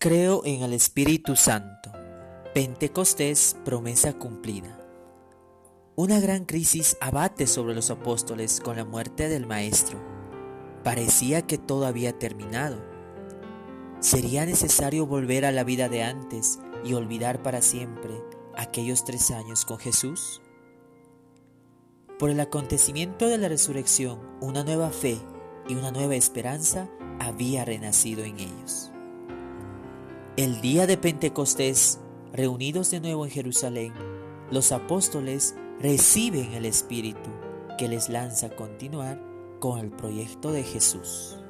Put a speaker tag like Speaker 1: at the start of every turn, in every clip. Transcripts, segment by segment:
Speaker 1: Creo en el Espíritu Santo. Pentecostés, promesa cumplida. Una gran crisis abate sobre los apóstoles con la muerte del Maestro. Parecía que todo había terminado. ¿Sería necesario volver a la vida de antes y olvidar para siempre aquellos tres años con Jesús? Por el acontecimiento de la resurrección, una nueva fe y una nueva esperanza había renacido en ellos. El día de Pentecostés, reunidos de nuevo en Jerusalén, los apóstoles reciben el Espíritu que les lanza a continuar con el proyecto de Jesús.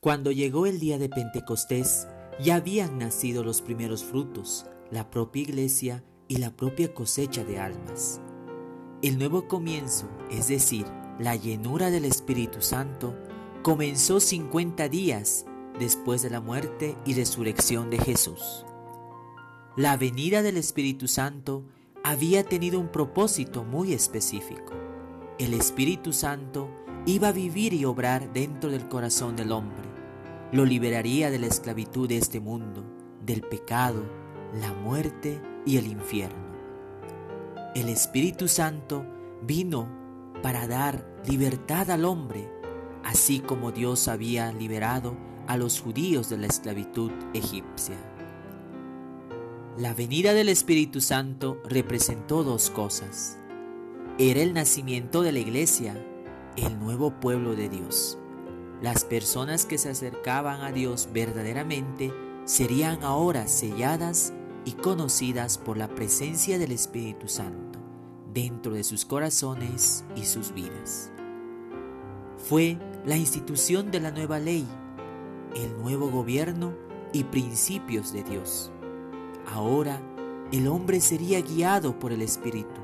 Speaker 1: Cuando llegó el día de Pentecostés, ya habían nacido los primeros frutos, la propia iglesia y la propia cosecha de almas. El nuevo comienzo, es decir, la llenura del Espíritu Santo, comenzó 50 días después de la muerte y resurrección de Jesús. La venida del Espíritu Santo había tenido un propósito muy específico. El Espíritu Santo iba a vivir y obrar dentro del corazón del hombre. Lo liberaría de la esclavitud de este mundo, del pecado, la muerte y el infierno. El Espíritu Santo vino para dar libertad al hombre así como Dios había liberado a los judíos de la esclavitud egipcia. La venida del Espíritu Santo representó dos cosas. Era el nacimiento de la iglesia, el nuevo pueblo de Dios. Las personas que se acercaban a Dios verdaderamente serían ahora selladas y conocidas por la presencia del Espíritu Santo dentro de sus corazones y sus vidas. Fue la institución de la nueva ley, el nuevo gobierno y principios de Dios. Ahora el hombre sería guiado por el Espíritu,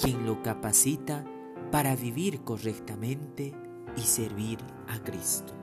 Speaker 1: quien lo capacita para vivir correctamente y servir a Cristo.